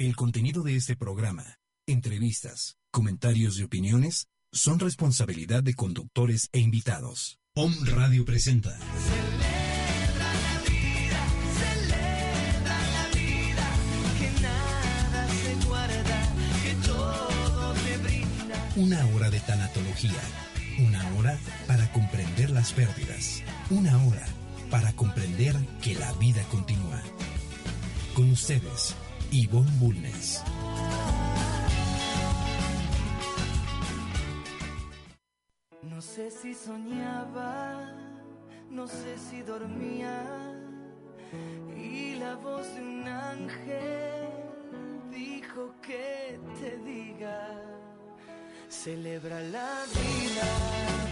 El contenido de este programa, entrevistas, comentarios y opiniones son responsabilidad de conductores e invitados. Om Radio presenta. Una hora de tanatología. Una hora para comprender las pérdidas. Una hora para comprender que la vida continúa. Con ustedes, Ivonne Bulnes. No sé si soñaba, no sé si dormía, y la voz de un ángel dijo que te diga, celebra la vida.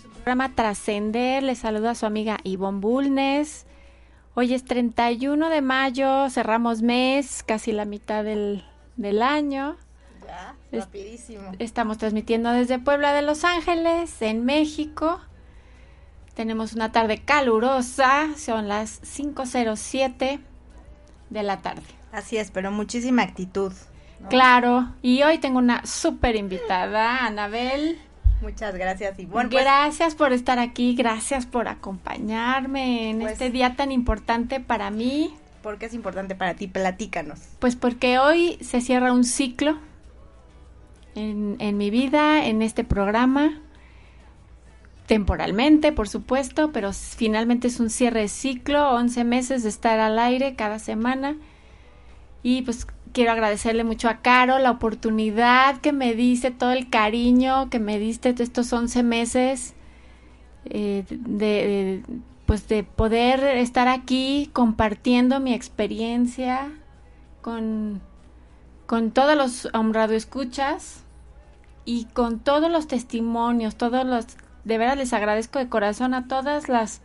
Programa Trascender. Les saluda su amiga Ivonne Bulnes. Hoy es 31 de mayo, cerramos mes, casi la mitad del, del año. Ya, Es- rapidísimo. Estamos transmitiendo desde Puebla de Los Ángeles, en México. Tenemos una tarde calurosa, son las 5.07 de la tarde. Así es, pero muchísima actitud. ¿no? Claro, y hoy tengo una súper invitada, Anabel. Muchas gracias, Ivonne. Pues, gracias por estar aquí, gracias por acompañarme en Pues- este día tan importante para mí, ¿Por qué es importante para ti? Platícanos. pues porque hoy se cierra un ciclo en, en mi vida, en este programa, temporalmente, por supuesto, pero finalmente es un cierre de ciclo, 11 meses de estar al aire cada semana. Y pues quiero agradecerle mucho a Caro la oportunidad que me diste, todo el cariño que me diste estos 11 meses, eh, de, pues de poder estar aquí compartiendo mi experiencia con, con todos los um, radioescuchas y con todos los testimonios, todos los, de verdad les agradezco de corazón a todas las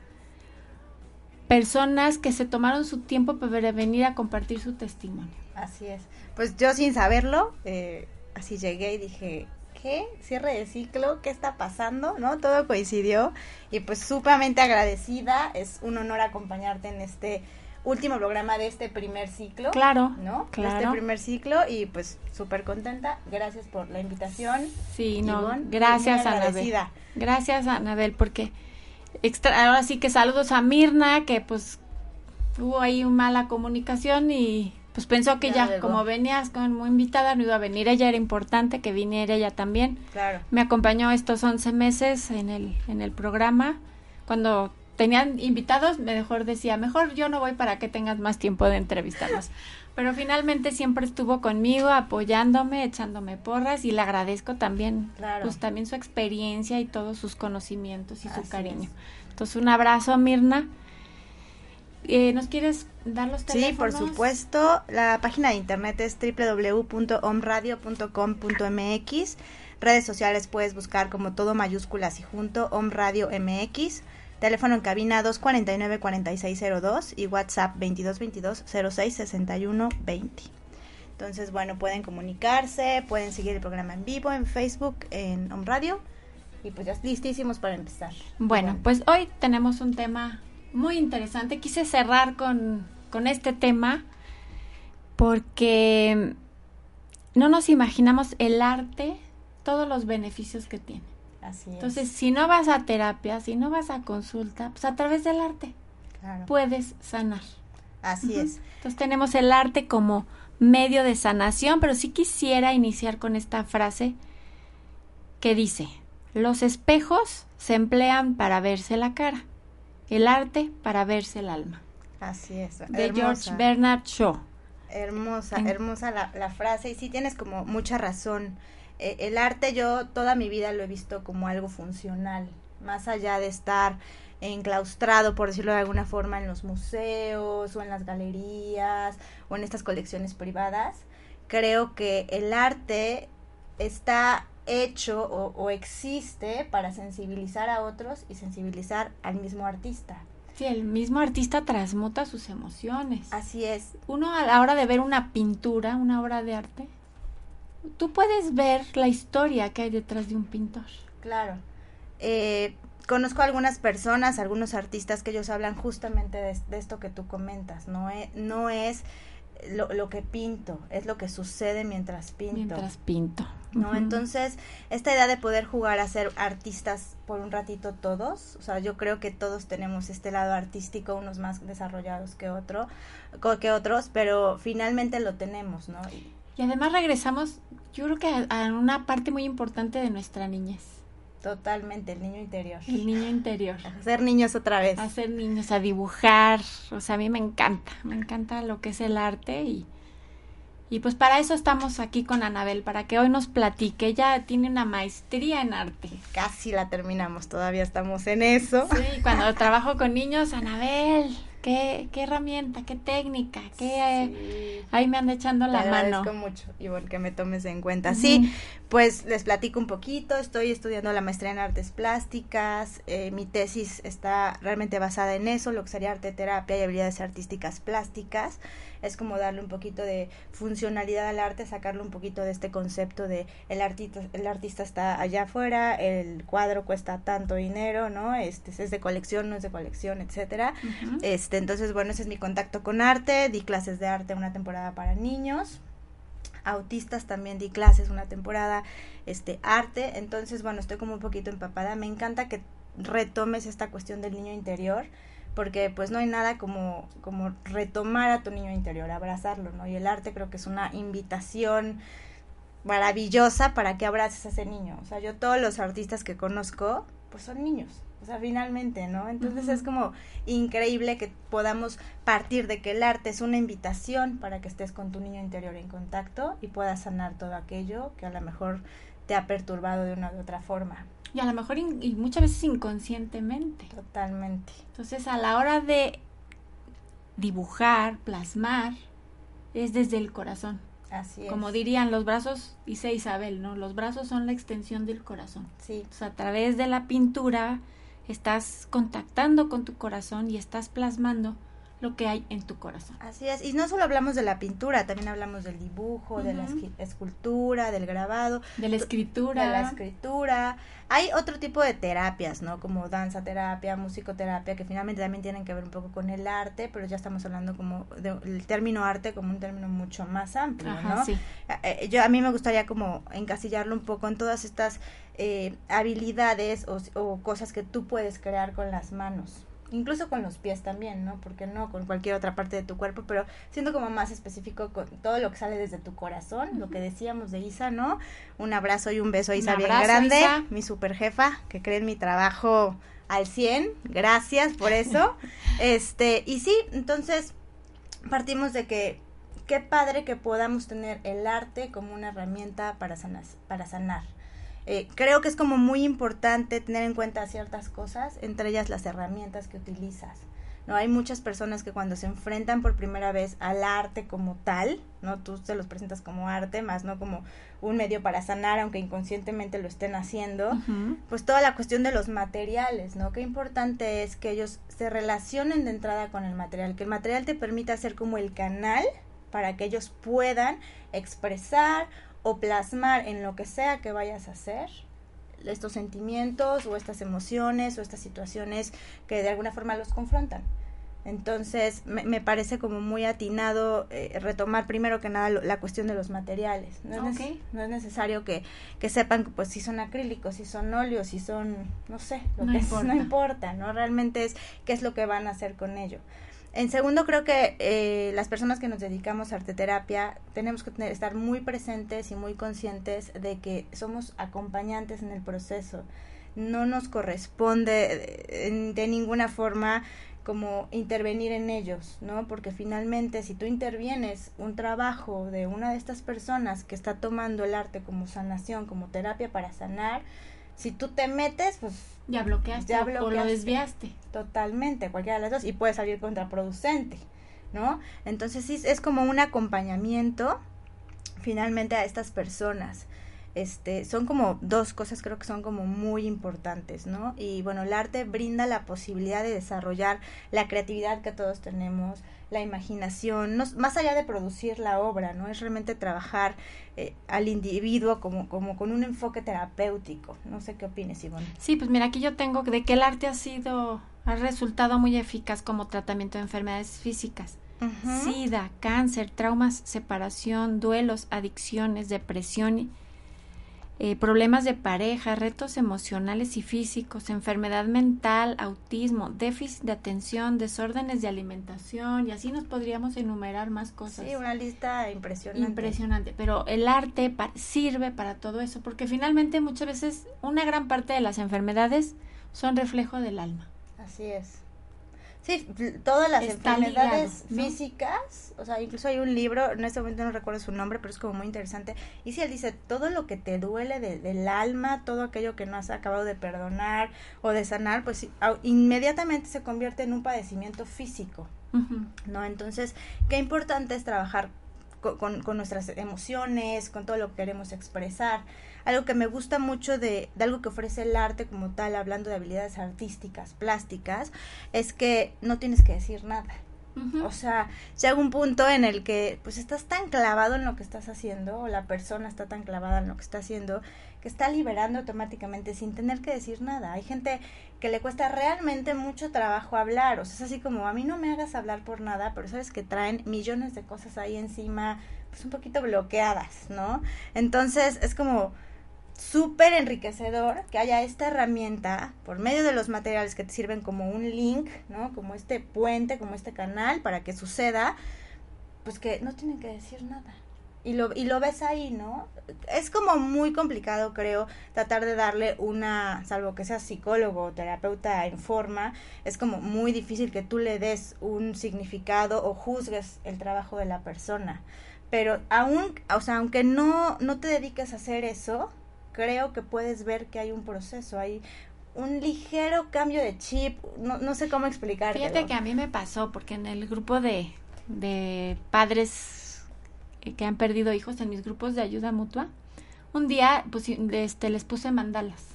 personas que se tomaron su tiempo para venir a compartir su testimonio. Así es. Pues yo sin saberlo, eh, así llegué y dije, ¿qué? Cierre de ciclo, ¿qué está pasando? ¿No? Todo coincidió y pues sumamente agradecida. Es un honor acompañarte en este último programa de este primer ciclo. Claro, ¿No? De claro. Este primer ciclo y pues súper contenta. Gracias por la invitación. Sí, no, Ivonne, gracias Anabel. Gracias Anabel, porque extra, ahora sí que saludos a Mirna, que pues hubo ahí una mala comunicación y pues pensó que Ya como venías como invitada, no iba a venir ella, era importante que viniera ella también. Claro. Me acompañó estos 11 meses en el, en el programa. Cuando tenían invitados, mejor decía, mejor yo no voy para que tengas más tiempo de entrevistarnos. Pero finalmente siempre estuvo conmigo, apoyándome, echándome porras y le agradezco también, Claro. pues también su experiencia y todos sus conocimientos y su cariño. es. Entonces un abrazo, Mirna. Eh, ¿Nos quieres dar los Sí, teléfonos? por supuesto. La página de internet es www.omradio.com.mx. Redes sociales puedes buscar como todo mayúsculas y junto Omradio MX. Teléfono en cabina 249-4602 y WhatsApp 2222-066120. Entonces, bueno, pueden comunicarse, pueden seguir el programa en vivo en Facebook, en Om Radio. Y pues ya listísimos para empezar. Bueno, pues hoy tenemos un tema muy interesante. Quise cerrar con, con este tema porque no nos imaginamos el arte, todos los beneficios que tiene. Así es. Entonces, si no vas a terapia, si no vas a consulta, pues a través del arte Claro. puedes sanar. Así es. Entonces tenemos el arte como medio de sanación, pero sí quisiera iniciar con esta frase que dice, los espejos se emplean para verse la cara, el arte para verse el alma. Así es. De hermosa, George Bernard Shaw. Hermosa, En- hermosa la, la frase y sí tienes como mucha razón. Eh, el arte yo toda mi vida lo he visto como algo funcional, más allá de estar enclaustrado, por decirlo de alguna forma, en los museos o en las galerías o en estas colecciones privadas. Creo que el arte está hecho o, o existe para sensibilizar a otros y sensibilizar al mismo artista. Sí, el mismo artista transmuta sus emociones. Así es, Uno a la hora de ver una pintura, una obra de arte, tú puedes ver la historia que hay detrás de un pintor. Claro. Eh, conozco algunas personas, algunos artistas que ellos hablan justamente de, de esto que tú comentas, no es, no es lo, lo, que pinto, es lo que sucede mientras pinto. Mientras pinto. ¿No? Uh -huh. Entonces, esta idea de poder jugar a ser artistas por un ratito todos, o sea, yo creo que todos tenemos este lado artístico, unos más desarrollados que otro, que otros, pero finalmente lo tenemos, ¿no? Y, y además regresamos, yo creo que a, a una parte muy importante de nuestra niñez. Totalmente, el niño interior. El niño interior. A ser niños otra vez. A ser niños, a dibujar. O sea, a mí me encanta, me encanta lo que es el arte y, y pues para eso estamos aquí con Anabel, para que hoy nos platique. Ella tiene una maestría en arte. Casi la terminamos, todavía estamos en eso. Sí, cuando trabajo con niños, Anabel, qué, qué herramienta, qué técnica, qué... Sí. Ahí me anda echando Te la mano. agradezco mucho, Ivonne, que me tomes en cuenta. Uh -huh. Sí, pues les platico un poquito. Estoy estudiando la maestría en artes plásticas. Eh, mi tesis está realmente basada en eso, lo que sería arte terapia y habilidades artísticas plásticas. Es como darle un poquito de funcionalidad al arte, sacarle un poquito de este concepto de el artista, el artista está allá afuera, el cuadro cuesta tanto dinero, ¿no? Este es de colección, no es de colección, etcétera. Uh -huh. Este, entonces, bueno, ese es mi contacto con arte. Di clases de arte una temporada para niños autistas también di clases una temporada este arte entonces bueno estoy como un poquito empapada me encanta que retomes esta cuestión del niño interior porque pues no hay nada como como retomar a tu niño interior abrazarlo no y el arte creo que es una invitación maravillosa para que abraces a ese niño o sea yo todos los artistas que conozco pues son niños o sea, finalmente, ¿no? Entonces uh -huh. es como increíble que podamos partir de que el arte es una invitación para que estés con tu niño interior en contacto y puedas sanar todo aquello que a lo mejor te ha perturbado de una u otra forma. Y a lo mejor in y muchas veces inconscientemente. Totalmente. Entonces, a la hora de dibujar, plasmar, es desde el corazón. Así es. Como dirían los brazos, dice Isabel, ¿no? Los brazos son la extensión del corazón. Sí. Sea, a través de la pintura estás contactando con tu corazón y estás plasmando lo que hay en tu corazón. Así es, y no solo hablamos de la pintura, también hablamos del dibujo, uh -huh. de la escultura, del grabado, de la escritura, de la escritura. Hay otro tipo de terapias, ¿no? Como danza terapia, musicoterapia, que finalmente también tienen que ver un poco con el arte, pero ya estamos hablando como del término arte como un término mucho más amplio, Ajá, ¿no? Sí. Eh, yo a mí me gustaría como encasillarlo un poco en todas estas eh, habilidades o, o cosas que tú puedes crear con las manos incluso con los pies también, ¿no? Porque no con cualquier otra parte de tu cuerpo, pero siendo como más específico con todo lo que sale desde tu corazón, uh -huh. lo que decíamos de Isa, ¿no? Un abrazo y un beso a Isa bien grande, Isa. mi super jefa, que cree en mi trabajo al 100, gracias por eso. este, y sí, entonces partimos de que qué padre que podamos tener el arte como una herramienta para sanar, para sanar. Eh, creo que es como muy importante tener en cuenta ciertas cosas, entre ellas las herramientas que utilizas. No hay muchas personas que cuando se enfrentan por primera vez al arte como tal, no tú se los presentas como arte, más no como un medio para sanar, aunque inconscientemente lo estén haciendo, uh -huh. pues toda la cuestión de los materiales, ¿no? Qué importante es que ellos se relacionen de entrada con el material, que el material te permita ser como el canal para que ellos puedan expresar o plasmar en lo que sea que vayas a hacer estos sentimientos o estas emociones o estas situaciones que de alguna forma los confrontan. Entonces, me, me parece como muy atinado eh, retomar primero que nada lo, la cuestión de los materiales. No es, okay. no es necesario que, que, sepan pues si son acrílicos, si son óleos, si son, no sé, lo no que importa. Es, no importa, ¿no? Realmente es qué es lo que van a hacer con ello. En segundo, creo que eh, las personas que nos dedicamos a arteterapia tenemos que tener, estar muy presentes y muy conscientes de que somos acompañantes en el proceso. No nos corresponde de, de ninguna forma como intervenir en ellos, ¿no? Porque finalmente si tú intervienes un trabajo de una de estas personas que está tomando el arte como sanación, como terapia para sanar, si tú te metes, pues ya bloqueaste, ya bloqueaste o lo desviaste. Totalmente, cualquiera de las dos, y puede salir contraproducente, ¿no? Entonces sí, es como un acompañamiento finalmente a estas personas. Este, son como dos cosas creo que son como muy importantes, ¿no? Y bueno, el arte brinda la posibilidad de desarrollar la creatividad que todos tenemos, la imaginación, no, más allá de producir la obra, ¿no? Es realmente trabajar eh, al individuo como, como con un enfoque terapéutico. No sé qué opines, Ivonne. Sí, pues mira, aquí yo tengo de que el arte ha sido, ha resultado muy eficaz como tratamiento de enfermedades físicas. SIDA, cáncer, traumas, separación, duelos, adicciones, depresión eh, problemas de pareja, retos emocionales y físicos, enfermedad mental, autismo, déficit de atención, desórdenes de alimentación y así nos podríamos enumerar más cosas. Sí, una lista impresionante. Impresionante, pero el arte sirve para todo eso porque finalmente muchas veces una gran parte de las enfermedades son reflejo del alma. Así es. Sí, todas las enfermedades físicas, o sea, incluso hay un libro, en este momento no recuerdo su nombre, pero es como muy interesante. Y si él dice, todo lo que te duele del alma, todo aquello que no has acabado de perdonar o de sanar, pues inmediatamente se convierte en un padecimiento físico. ¿No? Entonces, qué importante es trabajar con, con, nuestras emociones, con todo lo que queremos expresar. Algo que me gusta mucho de, de, algo que ofrece el arte como tal, hablando de habilidades artísticas, plásticas, es que no tienes que decir nada. O sea, llega un punto en el que pues estás tan clavado en lo que estás haciendo, o la persona está tan clavada en lo que está haciendo, que está liberando automáticamente sin tener que decir nada. Hay gente que le cuesta realmente mucho trabajo hablar, o sea, es así como a mí no me hagas hablar por nada, pero sabes que traen millones de cosas ahí encima, pues un poquito bloqueadas, ¿no? Entonces es como súper enriquecedor que haya esta herramienta por medio de los materiales que te sirven como un link, ¿no? Como este puente, como este canal para que suceda, pues que no tienen que decir nada. Y lo, y lo ves ahí, ¿no? Es como muy complicado, creo, tratar de darle una, salvo que seas psicólogo o terapeuta en forma, es como muy difícil que tú le des un significado o juzgues el trabajo de la persona. Pero aún, o sea, aunque no, no te dediques a hacer eso, creo que puedes ver que hay un proceso, hay un ligero cambio de chip, no, no sé cómo explicar. Fíjate que a mí me pasó, porque en el grupo de, de padres que han perdido hijos, en mis grupos de ayuda mutua, un día pues, este, les puse mandalas.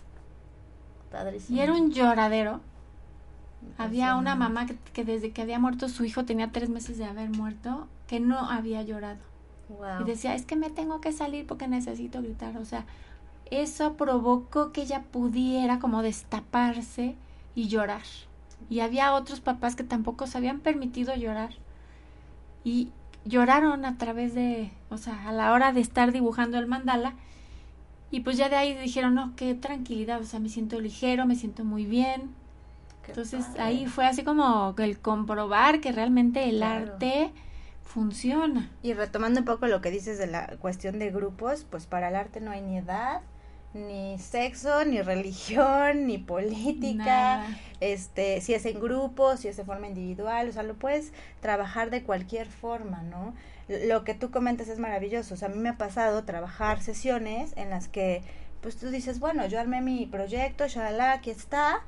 Padrísimo. Y era un lloradero. Había una mamá que, que, desde que había muerto su hijo, tenía tres meses de haber muerto, que no había llorado. Y decía, es que me tengo que salir porque necesito gritar. O sea, eso provocó que ella pudiera como destaparse y llorar. Y había otros papás que tampoco se habían permitido llorar. Y lloraron a través de, o sea, a la hora de estar dibujando el mandala. Y pues ya de ahí dijeron, no, qué tranquilidad, o sea, me siento ligero, me siento muy bien. Entonces ahí fue así como el comprobar que realmente el arte funciona. Y retomando un poco lo que dices de la cuestión de grupos, pues para el arte no hay ni edad, ni sexo, ni religión, ni política, este, si es en grupo, si es de forma individual, o sea, lo puedes trabajar de cualquier forma, ¿no? Lo que tú comentas es maravilloso, o sea, a mí me ha pasado trabajar sesiones en las que, pues tú dices, bueno, yo armé mi proyecto, shalala, aquí está,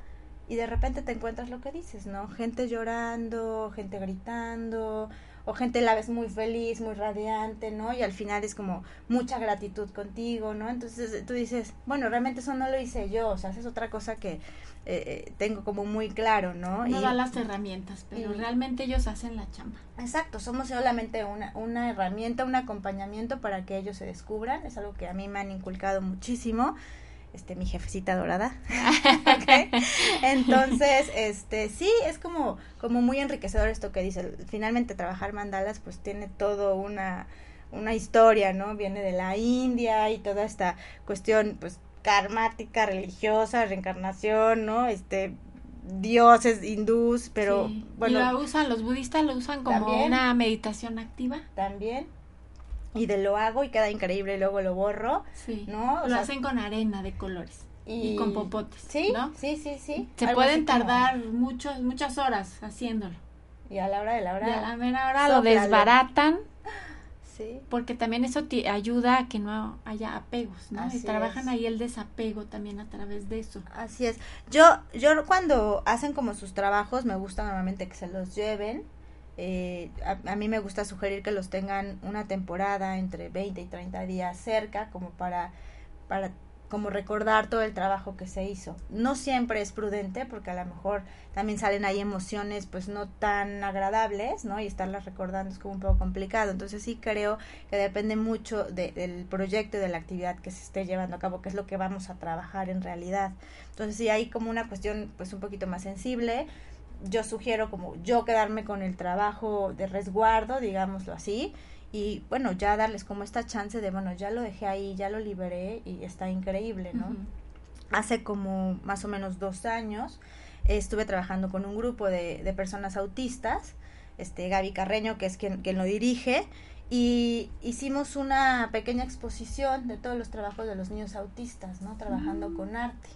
y de repente te encuentras lo que dices, ¿no? Gente llorando, gente gritando, o gente la ves muy feliz, muy radiante, ¿no? Y al final es como mucha gratitud contigo, ¿no? Entonces tú dices, bueno, realmente eso no lo hice yo, o sea, es otra cosa que eh, eh, tengo como muy claro, ¿no? No da las herramientas, pero realmente ellos hacen la chamba. Exacto, somos solamente una, una herramienta, un acompañamiento para que ellos se descubran, es algo que a mí me han inculcado muchísimo este mi jefecita dorada. Entonces, este sí, es como como muy enriquecedor esto que dice. Finalmente trabajar mandalas pues tiene todo una una historia, ¿no? Viene de la India y toda esta cuestión pues karmática, religiosa, reencarnación, ¿no? Este dioses hindús, pero bueno. Y lo usan, los budistas lo usan como una meditación activa. También y de lo hago y queda increíble y luego lo borro. Sí. ¿No? lo hacen con arena de colores. Y, con popotes. Sí, ¿no? sí, sí, sí. Se pueden tardar muchos, muchas horas haciéndolo. Y a la hora de la hora. Y a la mera hora lo desbaratan. Sí. Porque también eso te ayuda a que no haya apegos, ¿no? y trabajan ahí el desapego también a través de eso. Así es. Yo, yo cuando hacen como sus trabajos, me gusta normalmente que se los lleven eh, a, mí me gusta sugerir que los tengan una temporada entre 20 y 30 días cerca, como para para como recordar todo el trabajo que se hizo. No siempre es prudente porque a lo mejor también salen ahí emociones pues no tan agradables, ¿no? Y estarlas recordando es como un poco complicado. Entonces sí creo que depende mucho del proyecto y de la actividad que se esté llevando a cabo, que es lo que vamos a trabajar en realidad. Entonces sí hay como una cuestión pues un poquito más sensible. Yo sugiero como yo quedarme con el trabajo de resguardo, digámoslo así, y bueno, ya darles como esta chance de, bueno, ya lo dejé ahí, ya lo liberé y está increíble, ¿no? Hace como más o menos dos años estuve trabajando con un grupo de, de personas autistas, este Gaby Carreño, que es quien, quien lo dirige, y hicimos una pequeña exposición de todos los trabajos de los niños autistas, ¿no? Trabajando mm. con arte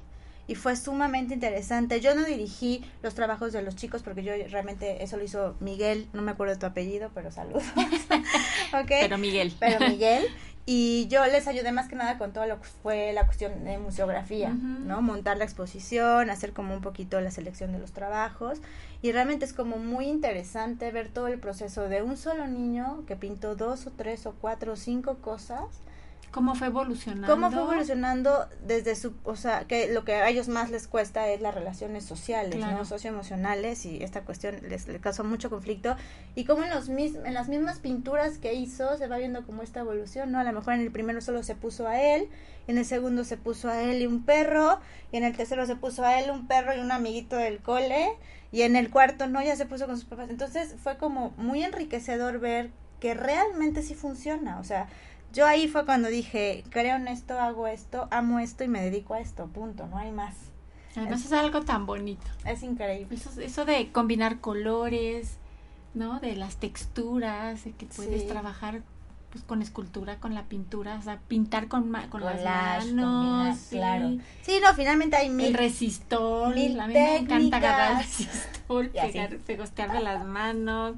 y fue sumamente interesante. Yo no dirigí los trabajos de los chicos porque yo realmente eso lo hizo Miguel, no me acuerdo de tu apellido, pero saludos. Pero Miguel. Pero Miguel. Y yo les ayudé más que nada con todo lo que fue la cuestión de museografía, ¿no? Montar la exposición, hacer como un poquito la selección de los trabajos. Y realmente es como muy interesante ver todo el proceso de un solo niño que pintó dos o tres o cuatro o cinco cosas ¿Cómo fue evolucionando? ¿Cómo fue evolucionando desde su, o sea, que lo que a ellos más les cuesta es las relaciones sociales, ¿no? Socioemocionales y esta cuestión les, les, causó mucho conflicto y como en los en las mismas pinturas que hizo se va viendo como esta evolución, ¿no? A lo mejor en el primero solo se puso a él, en el segundo se puso a él y un perro, y en el tercero se puso a él un perro y un amiguito del cole, y en el cuarto no, ya se puso con sus papás. Entonces fue como muy enriquecedor ver que realmente sí funciona, o sea, yo ahí fue cuando dije, creo en esto, hago esto, amo esto y me dedico a esto, punto, no hay más. Además es, algo tan bonito. Es increíble. Eso, eso de combinar colores, ¿no? De las texturas, de que puedes trabajar pues con escultura, con la pintura, o sea, pintar con, con las manos. sí. Claro. Sí, no, finalmente hay mil. El resistor. Mil a mí me encanta agarrar el resistor, pegar, pegostearme las manos.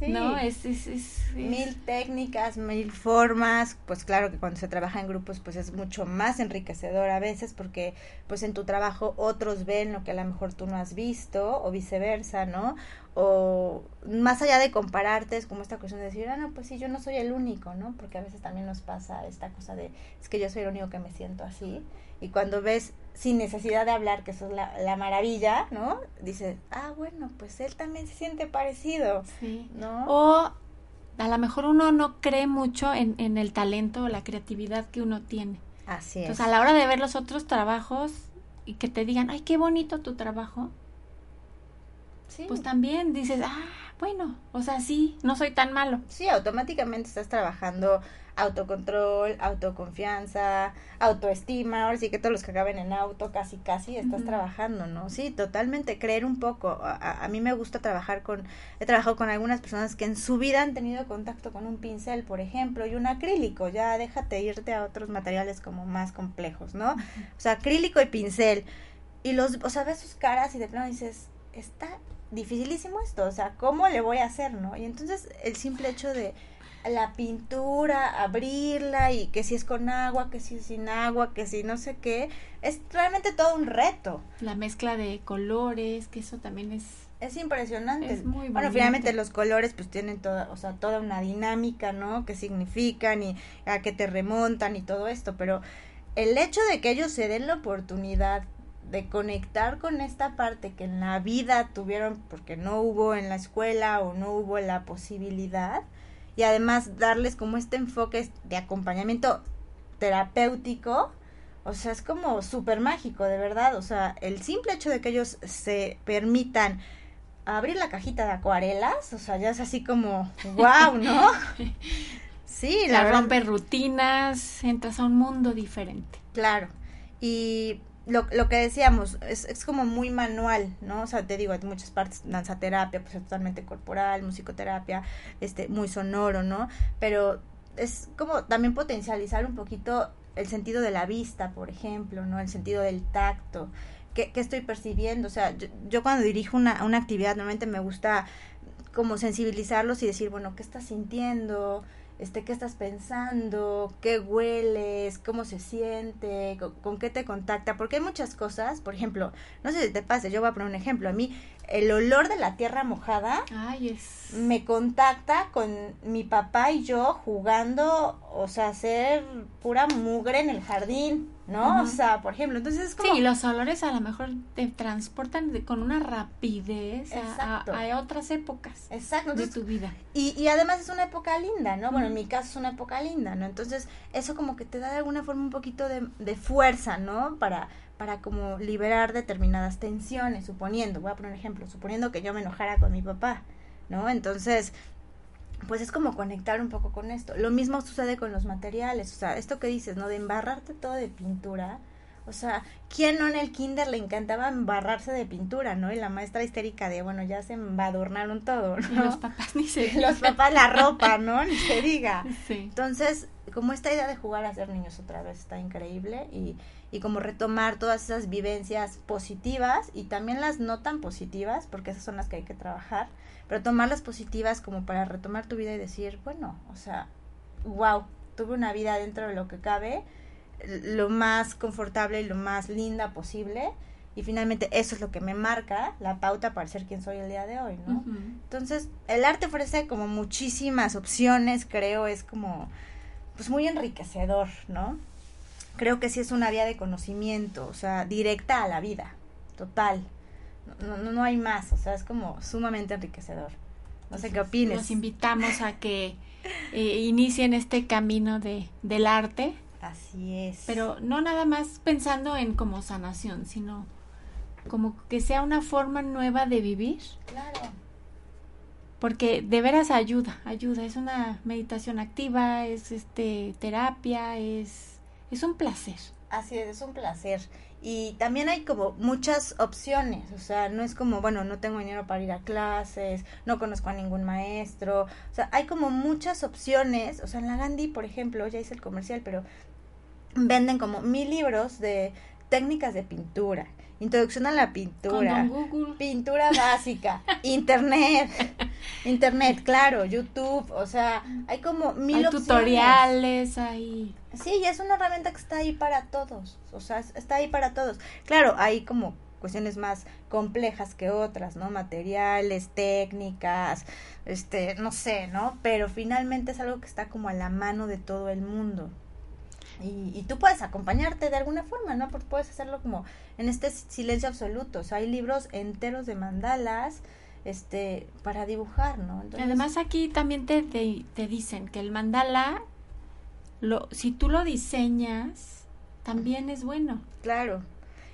¿No? Es, es, es, Mil técnicas, mil formas, pues claro que cuando se trabaja en grupos pues es mucho más enriquecedor a veces porque pues en tu trabajo otros ven lo que a lo mejor tú no has visto o viceversa, ¿no? O más allá de compararte es como esta cuestión de decir, ah, no, pues sí, yo no soy el único, ¿no? Porque a veces también nos pasa esta cosa de, es que yo soy el único que me siento así. Y cuando ves sin necesidad de hablar, que eso es la, la maravilla, ¿no? Dices, ah, bueno, pues él también se siente parecido, sí. ¿no? O a lo mejor uno no cree mucho en, en el talento o la creatividad que uno tiene. Así es. Entonces, a la hora de ver los otros trabajos y que te digan, ay, qué bonito tu trabajo, sí. pues también dices, ah, bueno, o sea, sí, no soy tan malo. Sí, automáticamente estás trabajando autocontrol, autoconfianza, autoestima, ahora sí que todos los que acaben en auto, casi, casi estás trabajando, ¿no? Sí, totalmente, creer un poco. A, a, mí me gusta trabajar con, he trabajado con algunas personas que en su vida han tenido contacto con un pincel, por ejemplo, y un acrílico, ya déjate irte a otros materiales como más complejos, ¿no? O sea, acrílico y pincel. Y los, o sea, ves sus caras y de pronto dices, está dificilísimo esto, o sea, ¿cómo le voy a hacer, no? Y entonces el simple hecho de la pintura, abrirla y que si es con agua, que si es sin agua, que si no sé qué, es realmente todo un reto. La mezcla de colores, que eso también es es impresionante. Es muy bueno, finalmente los colores pues tienen toda, o sea, toda una dinámica, ¿no? Que significan y a qué te remontan y todo esto, pero el hecho de que ellos se den la oportunidad de conectar con esta parte que en la vida tuvieron porque no hubo en la escuela o no hubo la posibilidad y además darles como este enfoque de acompañamiento terapéutico, o sea, es como súper mágico, de verdad, o sea, el simple hecho de que ellos se permitan abrir la cajita de acuarelas, o sea, ya es así como, wow, ¿no? Sí, la, rompe rutinas, entras a un mundo diferente. Claro. Y lo, lo que decíamos, es, es como muy manual, ¿no? O sea, te digo, hay muchas partes, danzaterapia, pues es totalmente corporal, musicoterapia, este, muy sonoro, ¿no? Pero es como también potencializar un poquito el sentido de la vista, por ejemplo, ¿no? El sentido del tacto. ¿Qué, qué estoy percibiendo? O sea, yo, yo cuando dirijo una, una actividad, normalmente me gusta como sensibilizarlos y decir, bueno, ¿qué estás sintiendo? Este, qué estás pensando, qué hueles, cómo se siente, con, qué te contacta, porque hay muchas cosas, por ejemplo, no sé si te pase, yo voy a poner un ejemplo, a mí el olor de la tierra mojada Ay, es... me contacta con mi papá y yo jugando, o sea, hacer pura mugre en el jardín, ¿no? O sea, por ejemplo, entonces es como... Sí, los olores a lo mejor te transportan de- con una rapidez a- Exacto. a, a otras épocas Exacto, de tu vida. y, y además es una época linda, ¿no? Bueno, en mi caso es una época linda, ¿no? Entonces, eso como que te da de alguna forma un poquito de, de fuerza, ¿no? Para, para como liberar determinadas tensiones, suponiendo, voy a poner un ejemplo, suponiendo que yo me enojara con mi papá, ¿no? Entonces, pues es como conectar un poco con esto. Lo mismo sucede con los materiales, o sea, esto que dices, ¿no? De embarrarte todo de pintura. O sea, ¿quién no en el kinder le encantaba embarrarse de pintura, no? Y la maestra histérica de, bueno, ya se embadurnaron todo, Y ¿no? los papás ni se Los papás la ropa, ¿no? Ni se diga. Sí. Entonces, como esta idea de jugar a ser niños otra vez está increíble y, y como retomar todas esas vivencias positivas y también las no tan positivas, porque esas son las que hay que trabajar, pero tomar las positivas como para retomar tu vida y decir, bueno, o sea, wow, tuve una vida dentro de lo que cabe, lo más confortable y lo más linda posible. Y finalmente eso es lo que me marca la pauta para ser quien soy el día de hoy, ¿no? Entonces, el arte ofrece como muchísimas opciones, creo, es como, pues muy enriquecedor, ¿no? Creo que sí es una vía de conocimiento, o sea, directa a la vida, total. No, no, no hay más, o sea, es como sumamente enriquecedor. No sé qué opines. Los invitamos a que eh, inicien este camino de, del arte, Así es. pero no nada más pensando en como sanación, sino como que sea una forma nueva de vivir, Claro. porque de veras ayuda, ayuda, es una meditación activa, es este terapia, es es un placer. Así es, es un placer. Y también hay como muchas opciones, o sea, no es como, bueno, no tengo dinero para ir a clases, no conozco a ningún maestro, o sea, hay como muchas opciones, o sea, en la Gandhi, por ejemplo, ya hice el comercial, pero venden como mil libros de técnicas de pintura, introducción a la pintura, pintura básica, internet, internet, claro, YouTube, o sea, hay como mil Hay opciones. tutoriales, hay Sí, y es una herramienta que está ahí para todos, o sea, es- está ahí para todos. Claro, hay como cuestiones más complejas que otras, ¿no? Materiales, técnicas, este, no sé, ¿no? Pero finalmente es algo que está como a la mano de todo el mundo. Y, y tú puedes acompañarte de alguna forma, ¿no? Porque puedes hacerlo como en este silencio absoluto. O sea, hay libros enteros de mandalas, este, para dibujar, ¿no? Entonces, Además aquí también te, te, te dicen que el mandala, lo, si tú lo diseñas, también es bueno. claro.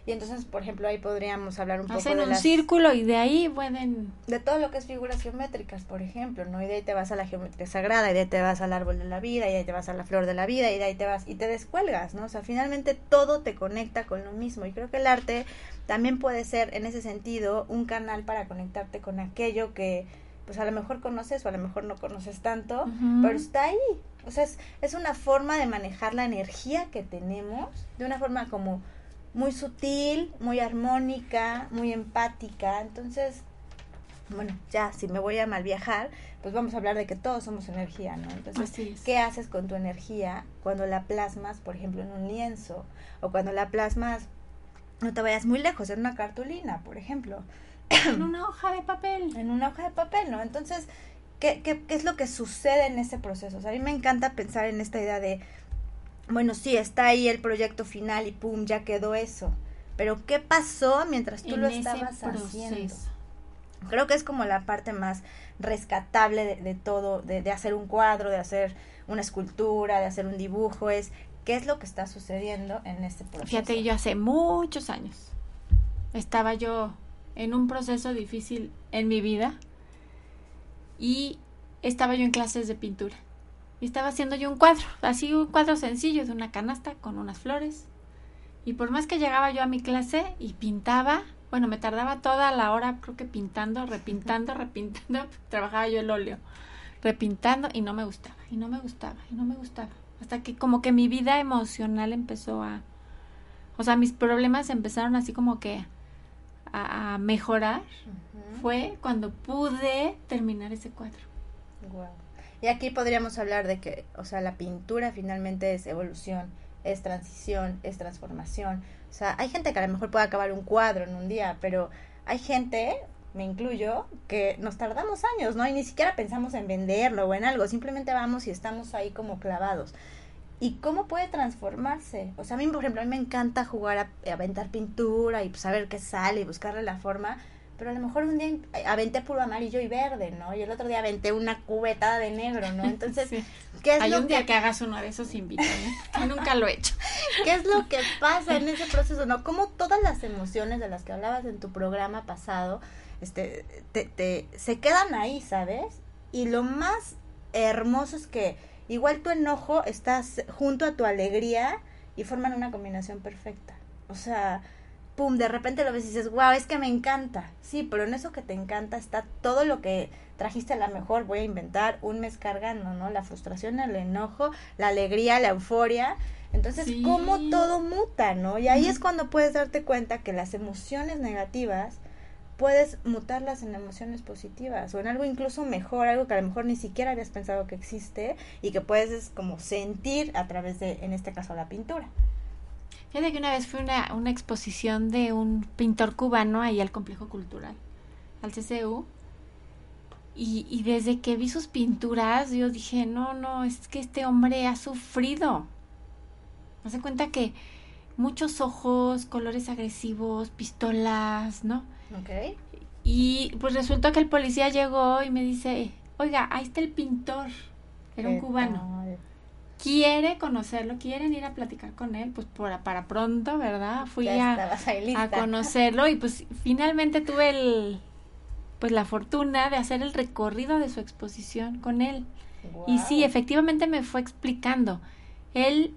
Y entonces, por ejemplo, ahí podríamos hablar un poco Hacen de un las... círculo y de ahí pueden... de todo lo que es figuras geométricas, por ejemplo, ¿no? Y de ahí te vas a la geometría sagrada, y de ahí te vas al árbol de la vida, y de ahí te vas a la flor de la vida, y de ahí te vas y te descuelgas, ¿no? O sea, finalmente todo te conecta con lo mismo. Y creo que el arte también puede ser, en ese sentido, un canal para conectarte con aquello que, pues a lo mejor conoces o a lo mejor no conoces tanto, pero está ahí. O sea, es, es una forma de manejar la energía que tenemos de una forma como muy sutil, muy armónica, muy empática. Entonces, bueno, ya, si me voy a mal viajar, pues vamos a hablar de que todos somos energía, ¿no? Entonces. ¿qué haces con tu energía cuando la plasmas, por ejemplo, en un lienzo? O cuando la plasmas, no te vayas muy lejos, en una cartulina, por ejemplo, En una hoja de papel. en una hoja de papel, ¿no? Entonces, ¿qué, qué, qué es lo que sucede en ese proceso? O sea, a mí me encanta pensar en esta idea de, bueno, sí, está ahí el proyecto final y pum, ya quedó eso. Pero ¿qué pasó mientras tú en lo estabas haciendo? Creo que es como la parte más rescatable de, de todo, de, de hacer un cuadro, de hacer una escultura, de hacer un dibujo, es qué es lo que está sucediendo en este proceso. Fíjate que yo hace muchos años estaba yo en un proceso difícil en mi vida y estaba yo en clases de pintura. Y estaba haciendo yo un cuadro, así un cuadro sencillo de una canasta con unas flores. Y por más que llegaba yo a mi clase y pintaba, bueno, me tardaba toda la hora, creo que pintando, repintando, repintando, trabajaba yo el óleo, repintando y no me gustaba, y no me gustaba, y no me gustaba. Hasta que como que mi vida emocional empezó a, o sea, mis problemas empezaron así como que a, a mejorar. Fue cuando pude terminar ese cuadro. Guau. Y aquí podríamos hablar de que, o sea, la pintura finalmente es evolución, es transición, es transformación. O sea, hay gente que a lo mejor puede acabar un cuadro en un día, pero hay gente me incluyo, que nos tardamos años, ¿no? Y ni siquiera pensamos en venderlo o en algo, simplemente vamos y estamos ahí como clavados. ¿Y cómo puede transformarse? O sea, a mí, por ejemplo, a mí me encanta jugar a, aventar pintura y pues saber qué sale y buscarle la forma, pero a lo mejor un día aventé puro amarillo y verde, ¿no? Y el otro día aventé una cubeta de negro, ¿no? Entonces, ¿qué es Hay un día que hagas uno de esos invitados, que nunca lo he hecho. ¿Qué es lo que pasa en ese proceso, no? Cómo todas las emociones de las que hablabas en tu programa pasado, este, te, te, se quedan ahí, ¿sabes? Y lo más hermoso es que igual tu enojo está junto a tu alegría y forman una combinación perfecta. O sea, pum, de repente lo ves y dices, wow, es que me encanta. Sí, pero en eso que te encanta está todo lo que trajiste a la mejor, voy a inventar un mes cargando, ¿no? La frustración, el enojo, la alegría, la euforia. Entonces, cómo todo muta, ¿no? Y ahí es cuando puedes darte cuenta que las emociones negativas puedes mutarlas en emociones positivas o en algo incluso mejor, algo que a lo mejor ni siquiera habías pensado que existe y que puedes como sentir a través de, en este caso, la pintura. Fíjate que una vez fue una, una exposición de un pintor cubano ahí al complejo cultural, al CCU, y, y desde que vi sus pinturas yo dije, no, no, es que este hombre ha sufrido. Me hace cuenta que muchos ojos, colores agresivos, pistolas, ¿no? Ok. Y pues resultó que el policía llegó y me dice, oiga, ahí está el pintor, era un cubano. Quiere conocerlo, quieren ir a platicar con él, pues para, para pronto, ¿verdad? Fui a, a conocerlo y pues finalmente tuve el, pues la fortuna de hacer el recorrido de su exposición con él. Y sí, efectivamente me fue explicando. Él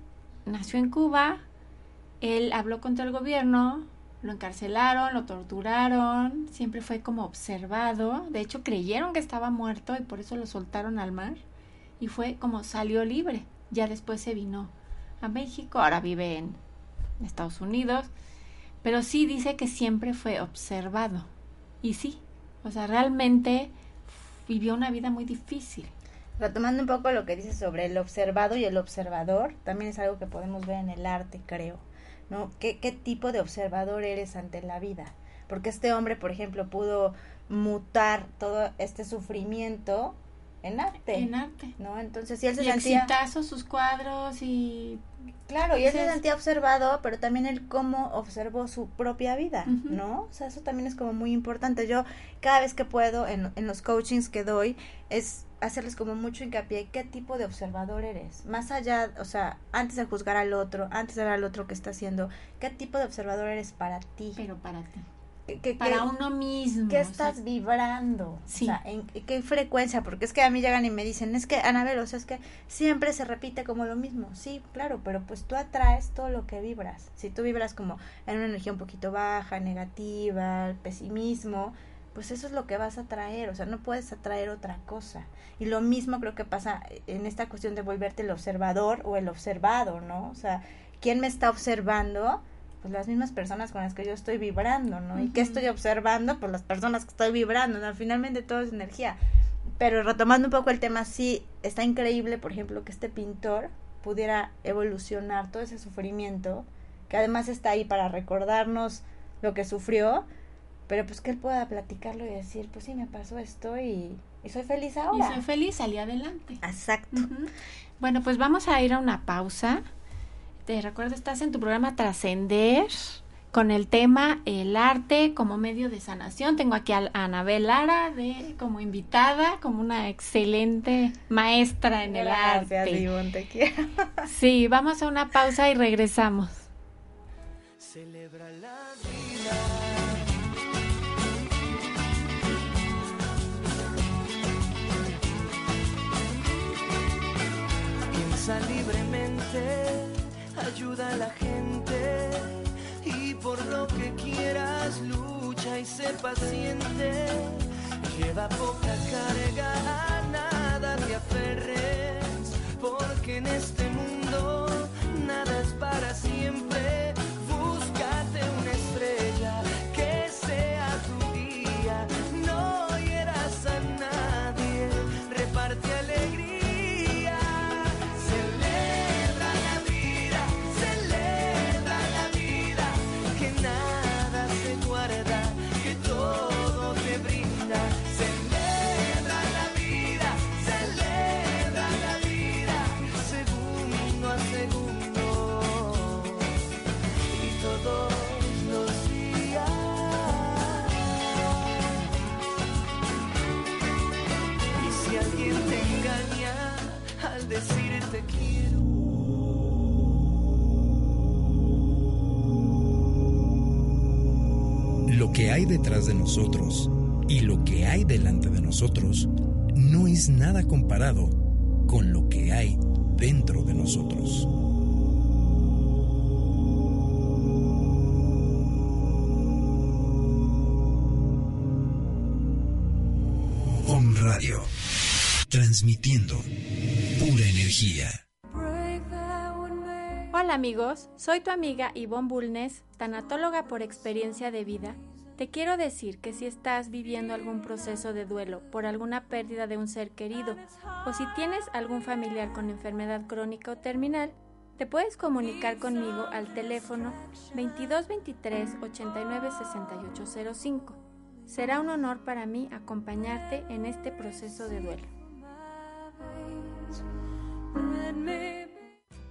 nació en Cuba, él habló contra el gobierno, lo encarcelaron, lo torturaron, siempre fue como observado, de hecho creyeron que estaba muerto y por eso lo soltaron al mar y fue como salió libre, ya después se vino a México, ahora vive en Estados Unidos, pero sí dice que siempre fue observado y sí, o sea, realmente vivió una vida muy difícil. Retomando un poco lo que dice sobre el observado y el observador, también es algo que podemos ver en el arte, creo. ¿no? ¿Qué, qué tipo de observador eres ante la vida? Porque este hombre, por ejemplo, pudo mutar todo este sufrimiento en arte. En arte. ¿No? Entonces, si él se y sentía... sus cuadros y... Claro, y él se sentía observado, pero también él cómo observó su propia vida, ¿no? O sea, eso también es como muy importante. Yo, cada vez que puedo, en, en los coachings que doy, es hacerles como mucho hincapié qué tipo de observador eres. Más allá, o sea, antes de juzgar al otro, antes de ver al otro que está haciendo, qué tipo de observador eres para ti. Pero para ti. Para uno mismo. ¿Qué estás vibrando? Sí. O sea, ¿en qué frecuencia? Porque es que a mí llegan y me dicen, es que, Anabel, o sea, es que siempre se repite como lo mismo. Sí, claro, pero pues tú atraes todo lo que vibras. Si tú vibras como en una energía un poquito baja, negativa, pesimismo, pues eso es lo que vas a traer, o sea, no puedes atraer otra cosa. Y lo mismo creo que pasa en esta cuestión de volverte el observador o el observado, ¿no? O sea, ¿quién me está observando? Pues las mismas personas con las que yo estoy vibrando, ¿no? ¿Y qué estoy observando? Pues las personas que estoy vibrando, ¿no? Finalmente todo es energía. Pero retomando un poco el tema, sí, está increíble, por ejemplo, que este pintor pudiera evolucionar todo ese sufrimiento, que además está ahí para recordarnos lo que sufrió, pero pues que él pueda platicarlo y decir, pues sí, me pasó esto y, soy feliz ahora. Y soy feliz, salí adelante. Exacto. Bueno, pues vamos a ir a una pausa. Te recuerdo, estás en tu programa Trascender con el tema el arte como medio de sanación. Tengo aquí a Anabel Lara de, como invitada, como una excelente maestra en el arte. te quiero. Sí, vamos a una pausa y regresamos. Celebra la vida. libremente, ayuda a la gente y por lo que quieras lucha y sé paciente. Lleva poca carga, a nada te aferres, porque en este mundo nada es para siempre. Detrás de nosotros y lo que hay delante de nosotros no es nada comparado con lo que hay dentro de nosotros. Om Radio, transmitiendo pura energía. Hola amigos, soy tu amiga Ivonne Bulnes, tanatóloga por experiencia de vida. Te quiero decir que si estás viviendo algún proceso de duelo por alguna pérdida de un ser querido o si tienes algún familiar con enfermedad crónica o terminal, te puedes comunicar conmigo al teléfono 2223 89 6805. Será un honor para mí acompañarte en este proceso de duelo.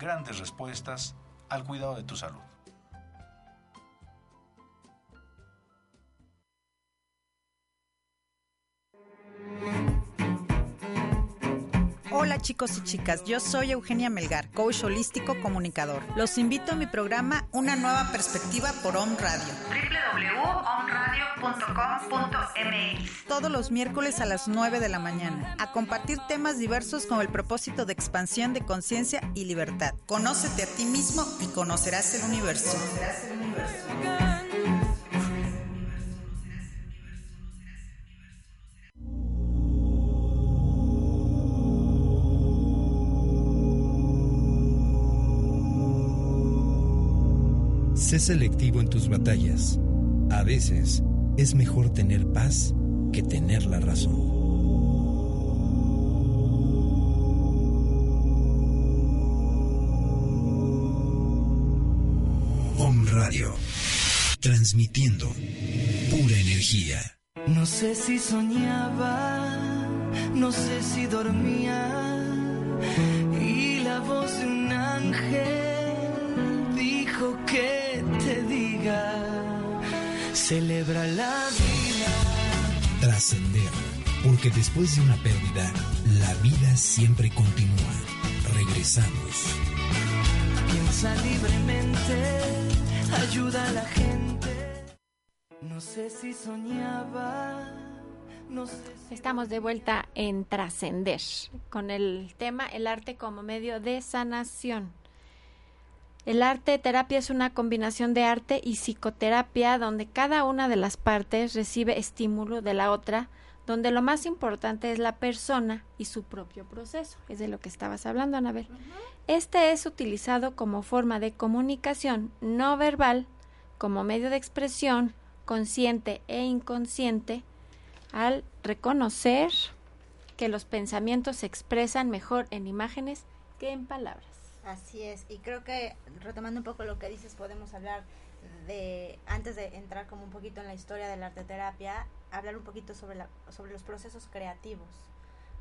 grandes respuestas al cuidado de tu salud. Hola chicos y chicas, yo soy Eugenia Melgar, coach holístico comunicador. Los invito a mi programa Una nueva perspectiva por Om Radio. www.omradio.com.mx Todos los miércoles a las 9 de la mañana, a compartir temas diversos con el propósito de expansión de conciencia y libertad. Conócete a ti mismo y conocerás el universo. Conocerás el universo. Sé selectivo en tus batallas. A veces es mejor tener paz que tener la razón. Om Radio, transmitiendo pura energía. No sé si soñaba, no sé si dormía, y la voz de un ángel dijo que celebra la vida. Trascender, porque después de una pérdida, la vida siempre continúa. Regresamos. Piensa libremente, ayuda a la gente. No sé si soñaba, no sé si... Estamos de vuelta en Trascender con el tema El arte como medio de sanación. El arte terapia es una combinación de arte y psicoterapia donde cada una de las partes recibe estímulo de la otra, donde lo más importante es la persona y su propio proceso. Es de lo que estabas hablando, Anabel. Este es utilizado como forma de comunicación no verbal, como medio de expresión consciente e inconsciente, al reconocer que los pensamientos se expresan mejor en imágenes que en palabras. Así es, y creo que retomando un poco lo que dices, podemos hablar de, antes de entrar como un poquito en la historia de la arteterapia, hablar un poquito sobre, la, sobre los procesos creativos.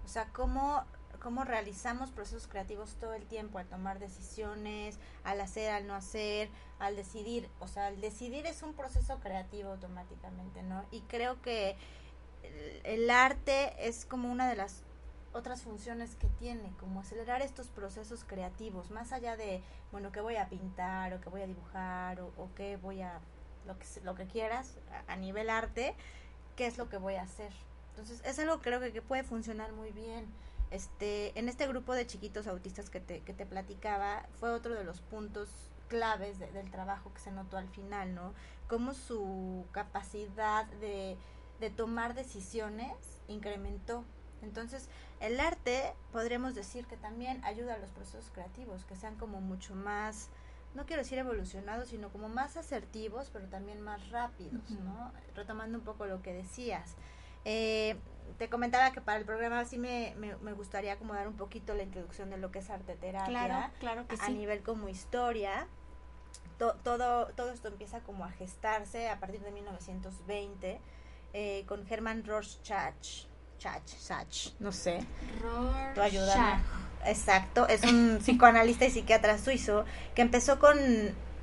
O sea, cómo, cómo realizamos procesos creativos todo el tiempo, al tomar decisiones, al hacer, al no hacer, al decidir. O sea, el decidir es un proceso creativo automáticamente, ¿no? Y creo que el, el arte es como una de las otras funciones que tiene, como acelerar estos procesos creativos, más allá de, bueno, que voy a pintar o que voy a dibujar o, o que voy a, lo que, lo que quieras, a, nivel arte, qué es lo que voy a hacer. Entonces, es algo creo que, que puede funcionar muy bien. Este, en este grupo de chiquitos autistas que te, que te platicaba, fue otro de los puntos claves de, del trabajo que se notó al final, ¿no? Cómo su capacidad de, de tomar decisiones incrementó. Entonces, el arte podríamos decir que también ayuda a los procesos creativos, que sean como mucho más, no quiero decir evolucionados, sino como más asertivos, pero también más rápidos, uh -huh. ¿no? Retomando un poco lo que decías. Eh, te comentaba que para el programa sí me, me, gustaría como dar un poquito la introducción de lo que es arte terapia. Claro, claro que a, nivel como historia. todo, todo esto empieza como a gestarse a partir de 1920 eh, con Hermann Rorschach. Chach, Sach, no sé. Rorschach. Exacto, es un psicoanalista y psiquiatra suizo que empezó con